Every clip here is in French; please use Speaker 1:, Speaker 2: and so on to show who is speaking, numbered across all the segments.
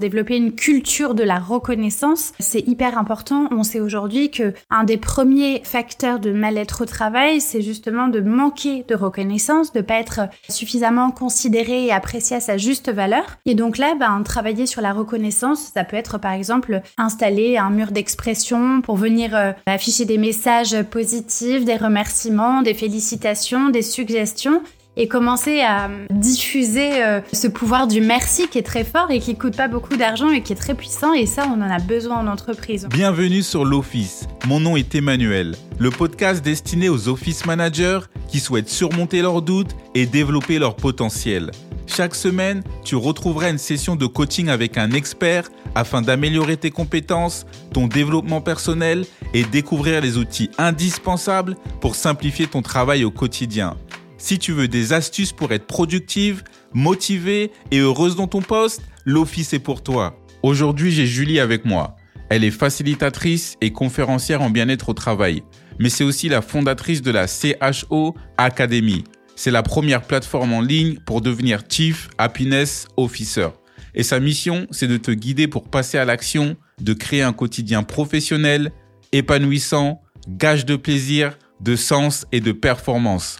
Speaker 1: Développer une culture de la reconnaissance, c'est hyper important. On sait aujourd'hui que un des premiers facteurs de mal-être au travail, c'est justement de manquer de reconnaissance, de pas être suffisamment considéré et apprécié à sa juste valeur. Et donc là, ben, travailler sur la reconnaissance, ça peut être par exemple installer un mur d'expression pour venir euh, afficher des messages positifs, des remerciements, des félicitations, des suggestions et commencer à diffuser euh, ce pouvoir du merci qui est très fort et qui coûte pas beaucoup d'argent et qui est très puissant et ça on en a besoin en entreprise.
Speaker 2: Bienvenue sur l'Office. Mon nom est Emmanuel, le podcast destiné aux office managers qui souhaitent surmonter leurs doutes et développer leur potentiel. Chaque semaine, tu retrouveras une session de coaching avec un expert afin d'améliorer tes compétences, ton développement personnel et découvrir les outils indispensables pour simplifier ton travail au quotidien. Si tu veux des astuces pour être productive, motivée et heureuse dans ton poste, l'Office est pour toi. Aujourd'hui, j'ai Julie avec moi. Elle est facilitatrice et conférencière en bien-être au travail, mais c'est aussi la fondatrice de la CHO Academy. C'est la première plateforme en ligne pour devenir Chief Happiness Officer. Et sa mission, c'est de te guider pour passer à l'action, de créer un quotidien professionnel, épanouissant, gage de plaisir, de sens et de performance.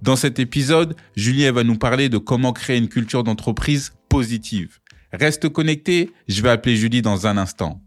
Speaker 2: Dans cet épisode, Julie va nous parler de comment créer une culture d'entreprise positive. Reste connecté, je vais appeler Julie dans un instant.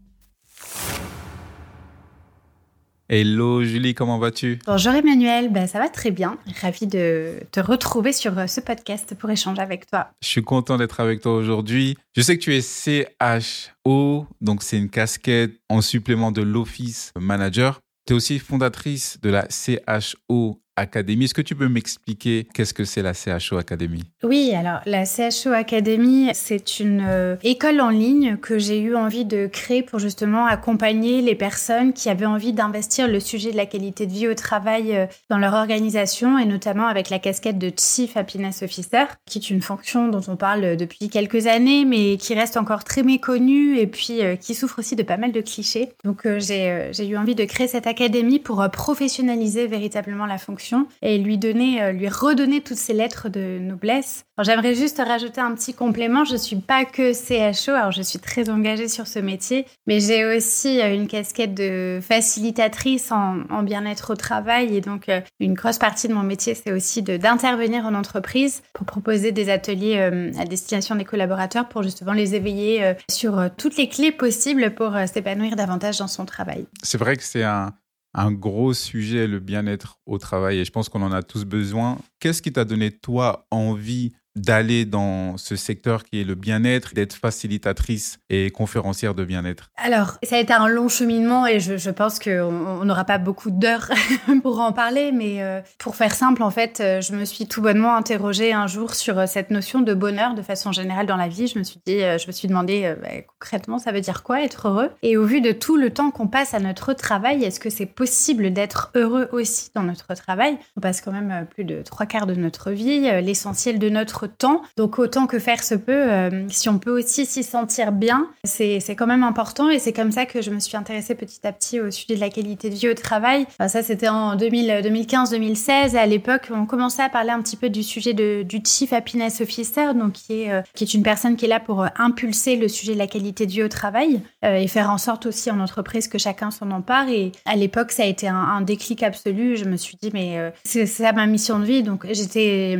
Speaker 2: Hello Julie, comment vas-tu?
Speaker 1: Bonjour Emmanuel, ben, ça va très bien. Ravi de te retrouver sur euh, ce podcast pour échanger avec toi.
Speaker 2: Je suis content d'être avec toi aujourd'hui. Je sais que tu es CHO, donc c'est une casquette en supplément de l'Office Manager. Tu es aussi fondatrice de la CHO Academy. Est-ce que tu peux m'expliquer qu'est-ce que c'est la CHO Academy
Speaker 1: Oui, alors la CHO Academy, c'est une euh, école en ligne que j'ai eu envie de créer pour justement accompagner les personnes qui avaient envie d'investir le sujet de la qualité de vie au travail euh, dans leur organisation et notamment avec la casquette de Chief Happiness Officer, qui est une fonction dont on parle depuis quelques années mais qui reste encore très méconnue et puis euh, qui souffre aussi de pas mal de clichés. Donc j'ai eu envie de créer cette académie pour professionnaliser véritablement la fonction et lui donner, euh, lui redonner toutes ces lettres de noblesse. J'aimerais juste rajouter un petit complément. Je suis pas que CHO, alors je suis très engagée sur ce métier, mais j'ai aussi euh, une casquette de facilitatrice en, bien-être au travail et donc euh, une grosse partie de mon métier, c'est aussi d'intervenir en entreprise pour proposer des ateliers à destination des collaborateurs pour justement les éveiller sur toutes les clés possibles pour s'épanouir davantage dans son travail.
Speaker 2: C'est vrai que c'est un un gros sujet, le bien-être au travail, et je pense qu'on en a tous besoin. Qu'est-ce qui t'a donné, toi, envie d'aller dans ce secteur qui est le bien-être, d'être facilitatrice et conférencière de bien-être.
Speaker 1: Alors, ça a été un long cheminement et je, pense qu'on n'aura pas beaucoup d'heures pour en parler, mais euh, pour faire simple, en fait, euh, je me suis tout bonnement interrogée un jour sur euh, cette notion de bonheur de façon générale dans la vie. Je me suis dit, je me suis demandé bah, concrètement, ça veut dire quoi être heureux? Et au vu de tout le temps qu'on passe à notre travail, est-ce que c'est possible d'être heureux aussi dans notre travail? On passe quand même plus de trois quarts de notre vie, l'essentiel de notre temps. Donc autant que faire se peut, euh, si on peut aussi s'y sentir bien, c'est quand même important et c'est comme ça que je me suis intéressée petit à petit au sujet de la qualité de vie au travail. ça c'était en 2015-2016 et à l'époque on commençait à parler un petit peu du sujet du Chief Happiness Officer, donc qui est, euh, qui est une personne qui est là pour euh, impulser le sujet de la qualité de vie au travail et faire en sorte aussi en entreprise que chacun s'en empare. Et à l'époque ça a été un, déclic absolu. Je me suis dit mais c'est ça ma mission de vie. Donc j'étais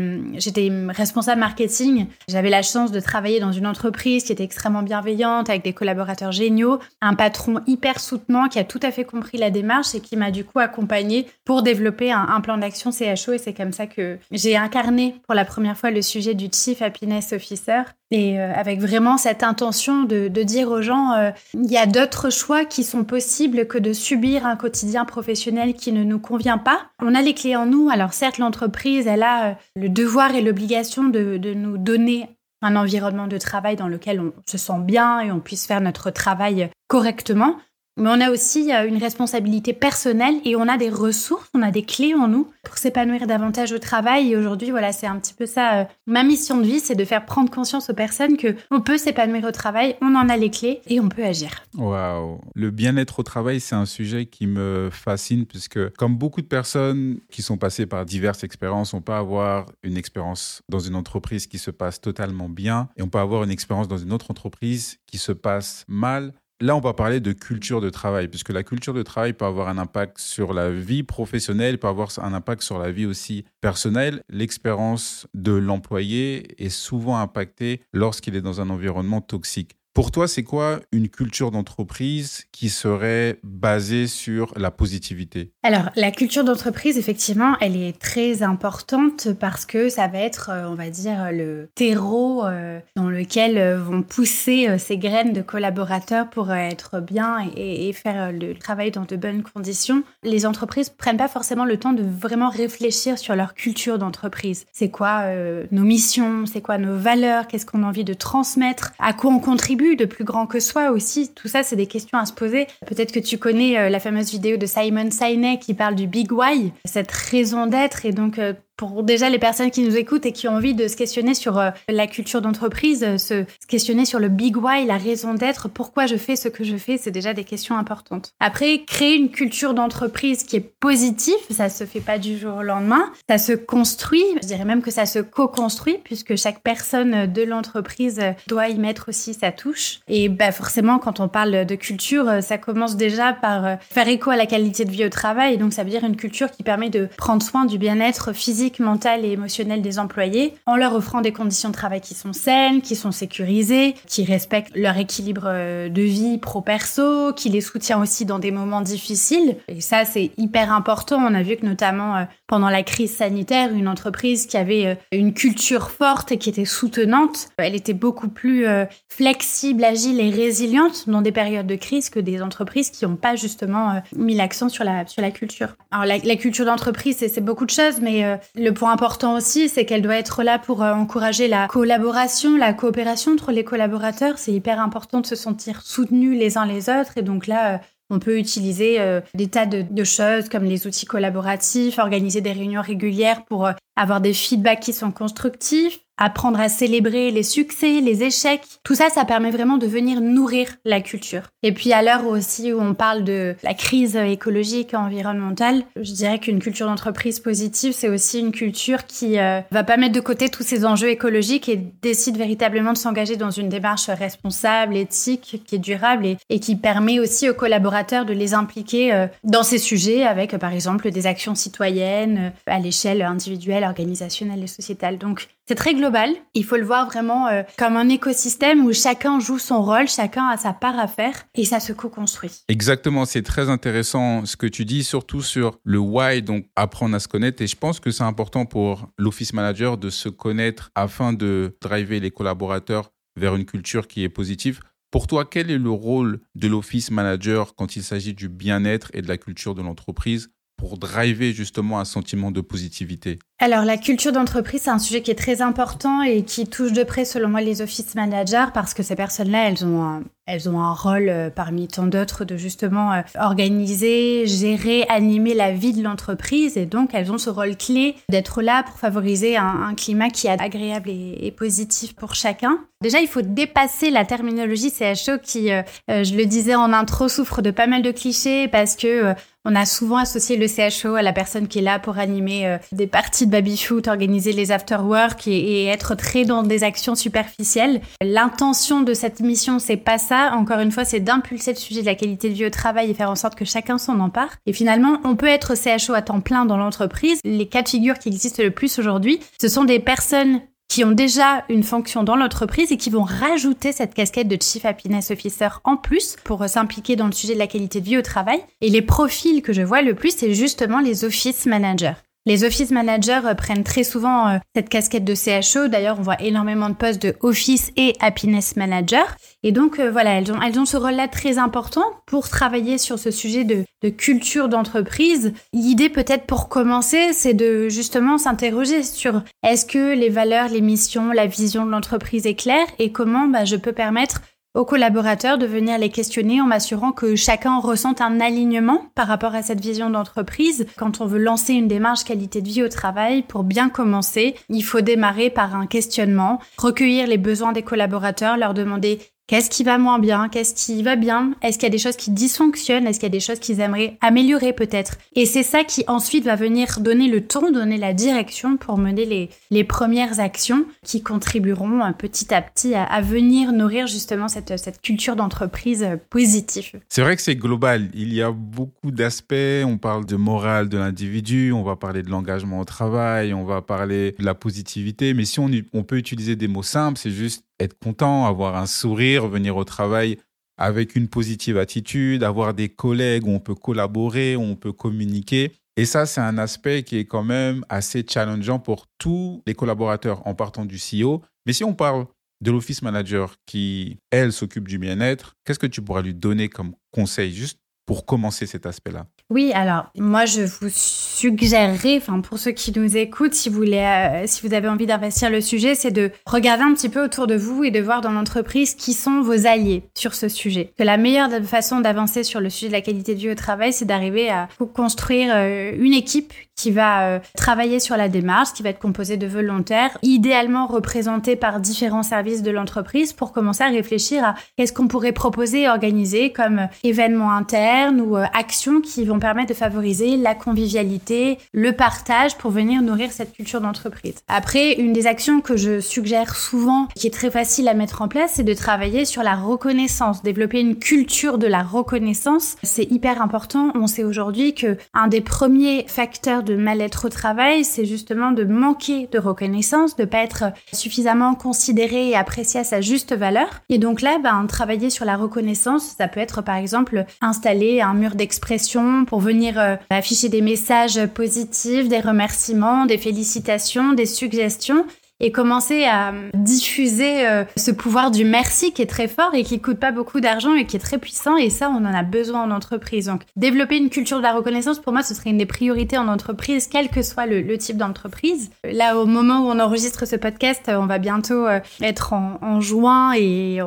Speaker 1: responsable marketing. J'avais la chance de travailler dans une entreprise qui était extrêmement bienveillante, avec des collaborateurs géniaux, un patron hyper soutenant qui a tout à fait compris la démarche et qui m'a du coup accompagné pour développer un, plan d'action CHO. Et c'est comme ça que j'ai incarné pour la première fois le sujet du Chief Happiness Officer. Et euh, avec vraiment cette intention de, dire aux gens, euh, il y a d'autres choix qui sont possibles que de subir un quotidien professionnel qui ne nous convient pas. On a les clés en nous. Alors certes, l'entreprise, elle a euh, le devoir et l'obligation de de, nous donner un environnement de travail dans lequel on se sent bien et on puisse faire notre travail correctement. Mais on a aussi une responsabilité personnelle et on a des ressources, on a des clés en nous pour s'épanouir davantage au travail. Et aujourd'hui, voilà, c'est un petit peu ça. Euh, ma mission de vie, c'est de faire prendre conscience aux personnes que on peut s'épanouir au travail, on en a les clés et on peut agir.
Speaker 2: Waouh Le bien-être au travail, c'est un sujet qui me fascine puisque, comme beaucoup de personnes qui sont passées par diverses expériences, on peut avoir une expérience dans une entreprise qui se passe totalement bien et on peut avoir une expérience dans une autre entreprise qui se passe mal Là, on va parler de culture de travail, puisque la culture de travail peut avoir un impact sur la vie professionnelle, peut avoir un impact sur la vie aussi personnelle. L'expérience de l'employé est souvent impactée lorsqu'il est dans un environnement toxique. Pour toi, c'est quoi une culture d'entreprise qui serait basée sur la positivité?
Speaker 1: Alors, la culture d'entreprise, effectivement, elle est très importante parce que ça va être, euh, on va dire, le terreau euh, dans lequel euh, vont pousser ces graines de collaborateurs pour être bien et, faire le travail dans de bonnes conditions. Les entreprises prennent pas forcément le temps de vraiment réfléchir sur leur culture d'entreprise. C'est quoi nos missions? C'est quoi nos valeurs? Qu'est-ce qu'on a envie de transmettre? À quoi on contribue? De plus grand que soi aussi. Tout ça, c'est des questions à se poser. Peut-être que tu connais euh, la fameuse vidéo de Simon Sinek qui parle du Big Why, cette raison d'être et donc euh, pour déjà les personnes qui nous écoutent et qui ont envie de se questionner sur euh, la culture d'entreprise, euh, se, questionner sur le big why, la raison d'être, pourquoi je fais ce que je fais, c'est déjà des questions importantes. Après, créer une culture d'entreprise qui est positive, ça se fait pas du jour au lendemain, ça se construit, je dirais même que ça se co-construit puisque chaque personne de l'entreprise doit y mettre aussi sa touche. Et bah forcément, quand on parle de culture, ça commence déjà par faire écho à la qualité de vie au travail, donc ça veut dire une culture qui permet de prendre soin du bien-être physique mentale et émotionnelle des employés en leur offrant des conditions de travail qui sont saines, qui sont sécurisées, qui respectent leur équilibre euh, de vie pro-perso, qui les soutient aussi dans des moments difficiles. Et ça, c'est hyper important. On a vu que notamment euh, pendant la crise sanitaire, une entreprise qui avait euh, une culture forte et qui était soutenante, elle était beaucoup plus flexible, agile et résiliente dans des périodes de crise que des entreprises qui n'ont pas justement mis l'accent sur la, sur la culture. Alors la culture d'entreprise, c'est beaucoup de choses, mais le point important aussi, c'est qu'elle doit être là pour euh, encourager la collaboration, la coopération entre les collaborateurs. C'est hyper important de se sentir soutenus les uns les autres. Et donc là, euh, on peut utiliser euh, des tas de, choses comme les outils collaboratifs, organiser des réunions régulières pour avoir des feedbacks qui sont constructifs, apprendre à célébrer les succès, les échecs. Tout ça, ça permet vraiment de venir nourrir la culture. Et puis à l'heure aussi où on parle de la crise écologique environnementale, je dirais qu'une culture d'entreprise positive, c'est aussi une culture qui euh, va pas mettre de côté tous ces enjeux écologiques et décide véritablement de s'engager dans une démarche responsable, éthique, qui est durable et, qui permet aussi aux collaborateurs de les impliquer euh, dans ces sujets avec par exemple des actions citoyennes euh, à l'échelle individuelle, organisationnelle et sociétale. Donc c'est très global. Il faut le voir vraiment euh, comme un écosystème où chacun joue son rôle, chacun a sa part à faire et ça se co-construit.
Speaker 2: Exactement, c'est très intéressant ce que tu dis, surtout sur le why, donc apprendre à se connaître. Et je pense que c'est important pour l'office manager de se connaître afin de driver les collaborateurs vers une culture qui est positive. Pour toi, quel est le rôle de l'office manager quand il s'agit du bien-être et de la culture de l'entreprise pour driver justement un sentiment de positivité?
Speaker 1: Alors, la culture d'entreprise, c'est un sujet qui est très important et qui touche de près, selon moi, les office managers parce que ces personnes-là, elles ont un, elles ont un rôle euh, parmi tant d'autres de justement euh, organiser, gérer, animer la vie de l'entreprise et donc elles ont ce rôle clé d'être là pour favoriser un, climat qui est agréable et, positif pour chacun. Déjà, il faut dépasser la terminologie CHO qui, euh, je le disais en intro, souffre de pas mal de clichés parce que on a souvent associé le CHO à la personne qui est là pour animer des parties baby-shoot, organiser les after-work et, être très dans des actions superficielles. L'intention de cette mission, c'est pas ça. Encore une fois, c'est d'impulser le sujet de la qualité de vie au travail et faire en sorte que chacun s'en empare. Et finalement, on peut être CHO à temps plein dans l'entreprise. Les cas de figure qui existent le plus aujourd'hui, ce sont des personnes qui ont déjà une fonction dans l'entreprise et qui vont rajouter cette casquette de Chief Happiness Officer en plus pour s'impliquer dans le sujet de la qualité de vie au travail. Et les profils que je vois le plus, c'est justement les office managers. Les office managers euh, prennent très souvent euh, cette casquette de CHO. D'ailleurs, on voit énormément de postes de office et happiness manager. Et donc, euh, voilà, elles ont, elles ont ce rôle-là très important pour travailler sur ce sujet de, culture d'entreprise. L'idée, peut-être pour commencer, c'est de justement s'interroger sur est-ce que les valeurs, les missions, la vision de l'entreprise est claire et comment bah, je peux permettre aux collaborateurs de venir les questionner en m'assurant que chacun ressente un alignement par rapport à cette vision d'entreprise. Quand on veut lancer une démarche qualité de vie au travail, pour bien commencer, il faut démarrer par un questionnement, recueillir les besoins des collaborateurs, leur demander Qu'est-ce qui va moins bien? Qu'est-ce qui va bien? Est-ce qu'il y a des choses qui dysfonctionnent? Est-ce qu'il y a des choses qu'ils aimeraient améliorer peut-être? Et c'est ça qui ensuite va venir donner le ton, donner la direction pour mener les, les premières actions qui contribueront euh, petit à petit à, venir nourrir justement cette, cette culture d'entreprise euh, positive.
Speaker 2: C'est vrai que c'est global. Il y a beaucoup d'aspects. On parle de morale de l'individu, on va parler de l'engagement au travail, on va parler de la positivité. Mais si on, on peut utiliser des mots simples, c'est juste être content, avoir un sourire, venir au travail avec une positive attitude, avoir des collègues où on peut collaborer, où on peut communiquer. Et ça, c'est un aspect qui est quand même assez challengeant pour tous les collaborateurs en partant du CEO. Mais si on parle de l'office manager qui, elle, s'occupe du bien-être, qu'est-ce que tu pourras lui donner comme conseil juste pour commencer cet aspect-là?
Speaker 1: Oui, alors moi je vous suggérerais, enfin pour ceux qui nous écoutent, si vous voulez, euh, si vous avez envie d'investir le sujet, c'est de regarder un petit peu autour de vous et de voir dans l'entreprise qui sont vos alliés sur ce sujet. Que la meilleure façon d'avancer sur le sujet de la qualité de vie au travail, c'est d'arriver à construire euh, une équipe qui va euh, travailler sur la démarche, qui va être composée de volontaires, idéalement représentés par différents services de l'entreprise pour commencer à réfléchir à qu'est-ce qu'on pourrait proposer et organiser comme événements internes ou actions qui vont permettre de favoriser la convivialité, le partage pour venir nourrir cette culture d'entreprise. Après, une des actions que je suggère souvent, qui est très facile à mettre en place, c'est de travailler sur la reconnaissance, développer une culture de la reconnaissance. C'est hyper important. On sait aujourd'hui que un des premiers facteurs de mal-être au travail, c'est justement de manquer de reconnaissance, de pas être suffisamment considéré et apprécié à sa juste valeur. Et donc là, ben, travailler sur la reconnaissance, ça peut être par exemple installer un mur d'expression pour venir euh, afficher des messages positifs, des remerciements, des félicitations, des suggestions et commencer à diffuser euh, ce pouvoir du merci qui est très fort et qui coûte pas beaucoup d'argent et qui est très puissant et ça on en a besoin en entreprise. Donc développer une culture de la reconnaissance pour moi ce serait une des priorités en entreprise quel que soit le, type d'entreprise. Là au moment où on enregistre ce podcast on va bientôt euh, être en, juin et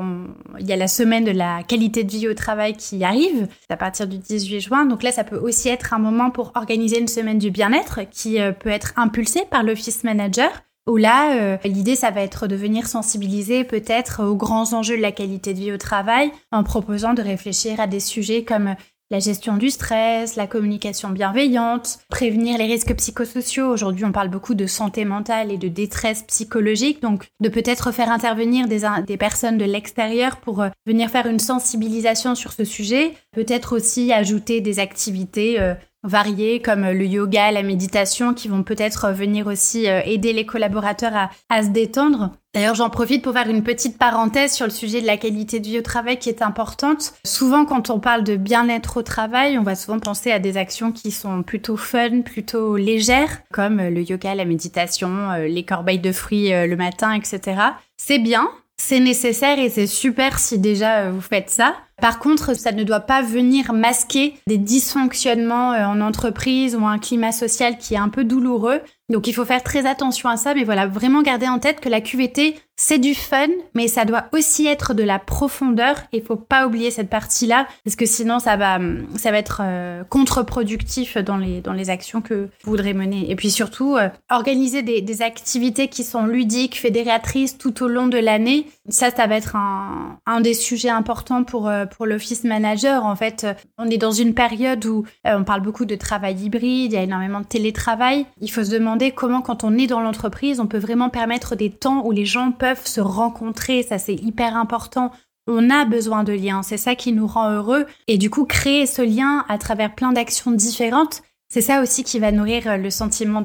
Speaker 1: il y a la semaine de la qualité de vie au travail qui arrive à partir du 18 juin. Donc là ça peut aussi être un moment pour organiser une semaine du bien-être qui euh, peut être impulsée par l'office manager où là, euh, l'idée, ça va être de venir sensibiliser peut-être aux grands enjeux de la qualité de vie au travail en proposant de réfléchir à des sujets comme la gestion du stress, la communication bienveillante, prévenir les risques psychosociaux. Aujourd'hui, on parle beaucoup de santé mentale et de détresse psychologique, donc de peut-être faire intervenir des, des personnes de l'extérieur pour euh, venir faire une sensibilisation sur ce sujet. Peut-être aussi ajouter des activités euh, variés comme le yoga, la méditation qui vont peut-être venir aussi euh, aider les collaborateurs à, se détendre. D'ailleurs, j'en profite pour faire une petite parenthèse sur le sujet de la qualité de vie au travail qui est importante. Souvent, quand on parle de bien-être au travail, on va souvent penser à des actions qui sont plutôt fun, plutôt légères, comme le yoga, la méditation, euh, les corbeilles de fruits euh, le matin, etc. C'est bien, c'est nécessaire et c'est super si déjà vous faites ça. Par contre, ça ne doit pas venir masquer des dysfonctionnements euh, en entreprise ou un climat social qui est un peu douloureux. Donc il faut faire très attention à ça, mais voilà, vraiment garder en tête que la QVT, c'est du fun, mais ça doit aussi être de la profondeur. Il faut pas oublier cette partie-là, parce que sinon ça va, ça va être euh, contre-productif dans les, dans les actions que vous voudrez mener. Et puis surtout, euh, organiser des, des, activités qui sont ludiques, fédératrices tout au long de l'année. Ça, ça va être un, un des sujets importants pour, pour l'office manager. En fait, on est dans une période où euh, on parle beaucoup de travail hybride, il y a énormément de télétravail. Il faut se demander comment, quand on est dans l'entreprise, on peut vraiment permettre des temps où les gens peuvent se rencontrer. Ça, c'est hyper important. On a besoin de liens, c'est ça qui nous rend heureux. Et du coup, créer ce lien à travers plein d'actions différentes, c'est ça aussi qui va nourrir euh, le sentiment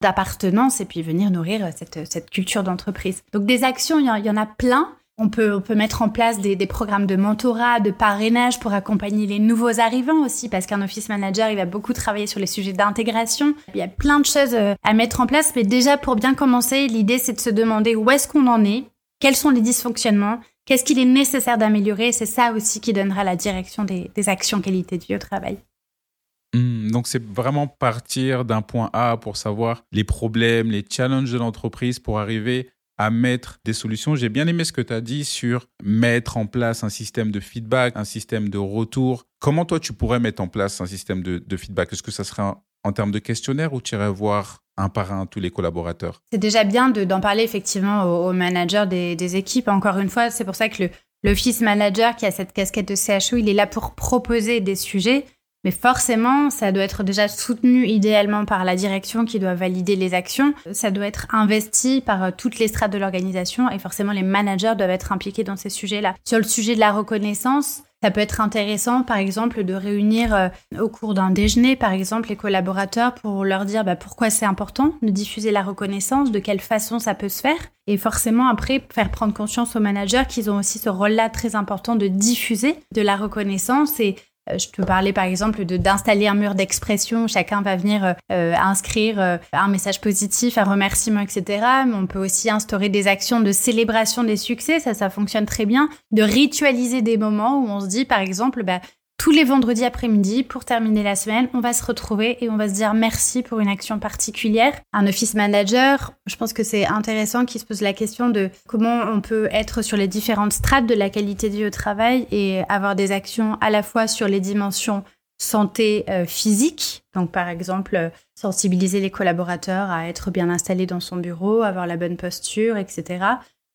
Speaker 1: d'appartenance et puis venir nourrir euh, cette, cette culture d'entreprise. Donc des actions, il y, en a plein. On peut, mettre en place des, programmes de mentorat, de parrainage pour accompagner les nouveaux arrivants aussi, parce qu'un office manager, il va beaucoup travailler sur les sujets d'intégration. Il y a plein de choses euh, à mettre en place, mais déjà pour bien commencer, l'idée c'est de se demander où est-ce qu'on en est, quels sont les dysfonctionnements, qu'est-ce qu'il est nécessaire d'améliorer. C'est ça aussi qui donnera la direction des, des actions qualité de vie au travail.
Speaker 2: Hmm, donc c'est vraiment partir d'un point A pour savoir les problèmes, les challenges de l'entreprise pour arriver à mettre des solutions. J'ai bien aimé ce que tu as dit sur mettre en place un système de feedback, un système de retour. Comment toi, tu pourrais mettre en place un système de, feedback? Est-ce que ça serait en, termes de questionnaire ou tu irais voir un par un tous les collaborateurs?
Speaker 1: C'est déjà bien d'en parler effectivement aux, managers des, équipes. Encore une fois, c'est pour ça que le, l'office manager qui a cette casquette de CHO, il est là pour proposer des sujets. Mais forcément, ça doit être déjà soutenu idéalement par la direction qui doit valider les actions. Ça doit être investi par euh, toutes les strates de l'organisation et forcément les managers doivent être impliqués dans ces sujets-là. Sur le sujet de la reconnaissance, ça peut être intéressant, par exemple, de réunir euh, au cours d'un déjeuner, par exemple, les collaborateurs pour leur dire bah, pourquoi c'est important de diffuser la reconnaissance, de quelle façon ça peut se faire. Et forcément, après, faire prendre conscience aux managers qu'ils ont aussi ce rôle-là très important de diffuser de la reconnaissance et je peux parler par exemple de d'installer un mur d'expression. Chacun va venir euh, euh, inscrire un message positif, un remerciement, etc. Mais on peut aussi instaurer des actions de célébration des succès. Ça, ça fonctionne très bien. De ritualiser des moments où on se dit, par exemple, bah, tous les vendredis après-midi, pour terminer la semaine, on va se retrouver et on va se dire merci pour une action particulière. Un office manager, je pense que c'est intéressant qu'il se pose la question de comment on peut être sur les différentes strates de la qualité de vie au travail et avoir des actions à la fois sur les dimensions santé euh, physique, donc par exemple sensibiliser les collaborateurs à être bien installés dans son bureau, avoir la bonne posture, etc.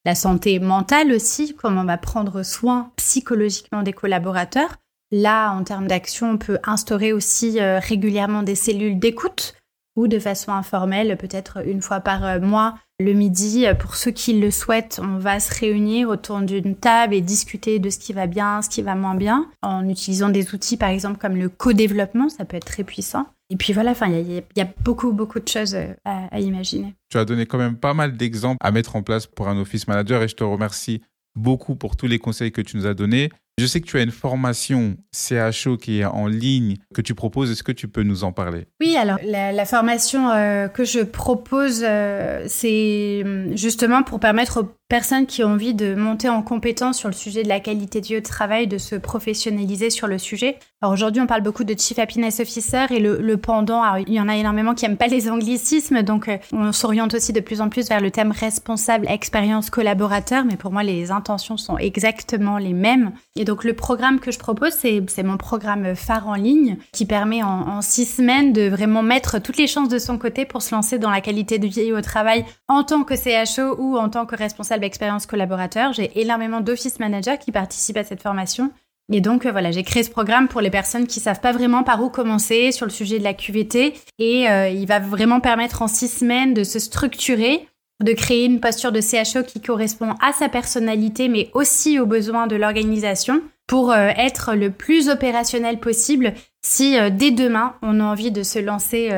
Speaker 1: La santé mentale aussi, comment on va prendre soin psychologiquement des collaborateurs Là, en termes d'action, on peut instaurer aussi euh, régulièrement des cellules d'écoute ou de façon informelle, peut-être une fois par euh, mois, le midi. Euh, pour ceux qui le souhaitent, on va se réunir autour d'une table et discuter de ce qui va bien, ce qui va moins bien, en utilisant des outils, par exemple, comme le co-développement, ça peut être très puissant. Et puis voilà, il y, a beaucoup, beaucoup de choses à, à imaginer.
Speaker 2: Tu as donné quand même pas mal d'exemples à mettre en place pour un office manager et je te remercie beaucoup pour tous les conseils que tu nous as donnés. Je sais que tu as une formation CHO qui est en ligne que tu proposes. Est-ce que tu peux nous en parler?
Speaker 1: Oui, alors la, formation euh, que je propose, euh, c'est hum, justement pour permettre personnes qui ont envie de monter en compétence sur le sujet de la qualité de vie au travail, de se professionnaliser sur le sujet. Alors aujourd'hui, on parle beaucoup de Chief Happiness Officer et le, pendant, il y en a énormément qui n'aiment pas les anglicismes, donc euh, on s'oriente aussi de plus en plus vers le thème responsable expérience collaborateur, mais pour moi, les intentions sont exactement les mêmes. Et donc le programme que je propose, c'est mon programme phare en ligne qui permet en, six semaines de vraiment mettre toutes les chances de son côté pour se lancer dans la qualité de vie au travail en tant que CHO ou en tant que responsable expérience collaborateur. J'ai énormément d'office managers qui participent à cette formation. Et donc euh, voilà, j'ai créé ce programme pour les personnes qui savent pas vraiment par où commencer sur le sujet de la QVT. Et euh, il va vraiment permettre en six semaines de se structurer de créer une posture de CHO qui correspond à sa personnalité, mais aussi aux besoins de l'organisation pour euh, être le plus opérationnel possible si dès demain on a envie de se lancer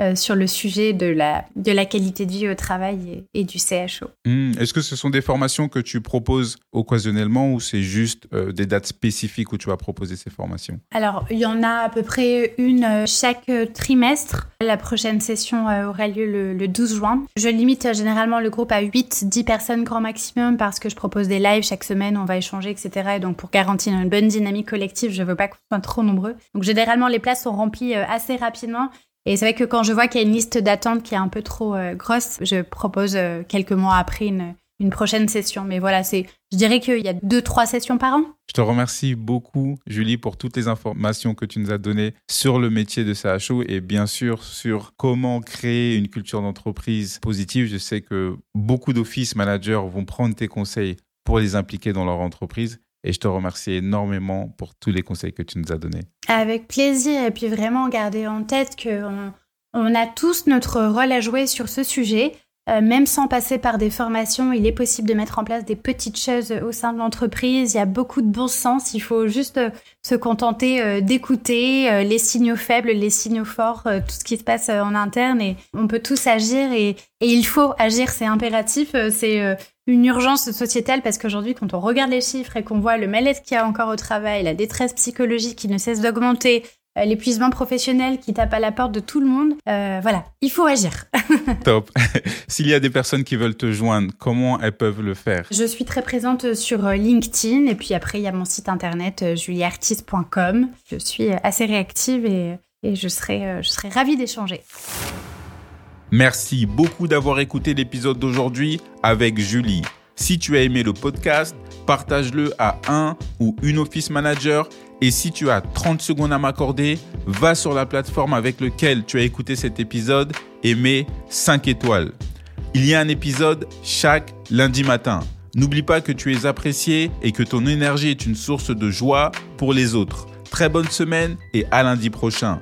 Speaker 1: euh, sur le sujet de la, de la qualité de vie au travail et, du CHO.
Speaker 2: Hmm. Est-ce que ce sont des formations que tu proposes occasionnellement ou c'est juste euh, des dates spécifiques où tu vas proposer ces formations?
Speaker 1: Alors, il y en a à peu près une euh, chaque trimestre. La prochaine session aura lieu le, 12 juin. Je limite généralement le groupe à 8-10 personnes grand maximum parce que je propose des lives chaque semaine, on va échanger, etc. Et donc, pour garantir une bonne dynamique collective, je ne veux pas qu'on soit trop nombreux. Donc, généralement, les places sont remplies assez rapidement. Et c'est vrai que quand je vois qu'il y a une liste d'attente qui est un peu trop euh, grosse, je propose euh, quelques mois après une, une prochaine session. Mais voilà, c'est, je dirais qu'il y a deux, trois sessions par an.
Speaker 2: Je te remercie beaucoup, Julie, pour toutes les informations que tu nous as données sur le métier de CHO et bien sûr sur comment créer une culture d'entreprise positive. Je sais que beaucoup d'office managers vont prendre tes conseils pour les impliquer dans leur entreprise. Et je te remercie énormément pour tous les conseils que tu nous as donnés.
Speaker 1: Avec plaisir. Et puis vraiment garder en tête qu'on on a tous notre rôle à jouer sur ce sujet. Euh, même sans passer par des formations, il est possible de mettre en place des petites choses au sein de l'entreprise. Il y a beaucoup de bon sens. Il faut juste euh, se contenter euh, d'écouter les signaux faibles, les signaux forts, tout ce qui se passe en interne. Et on peut tous agir et, et il faut agir. C'est impératif. C'est une urgence sociétale parce qu'aujourd'hui, quand on regarde les chiffres et qu'on voit le mal-être qu'il y a encore au travail, la détresse psychologique qui ne cesse d'augmenter, euh, l'épuisement professionnel qui tape à la porte de tout le monde, euh, voilà, il faut agir.
Speaker 2: Top. S'il y a des personnes qui veulent te joindre, comment elles peuvent le faire?
Speaker 1: Je suis très présente sur euh, LinkedIn et puis après, il y a mon site internet julieartiste.com. Je suis assez réactive et, et je, serai, je serai ravie d'échanger.
Speaker 2: Merci beaucoup d'avoir écouté l'épisode d'aujourd'hui avec Julie. Si tu as aimé le podcast, partage-le à un ou une office manager et si tu as 30 secondes à m'accorder, va sur la plateforme avec laquelle tu as écouté cet épisode et mets 5 étoiles. Il y a un épisode chaque lundi matin. N'oublie pas que tu es apprécié et que ton énergie est une source de joie pour les autres. Très bonne semaine et à lundi prochain.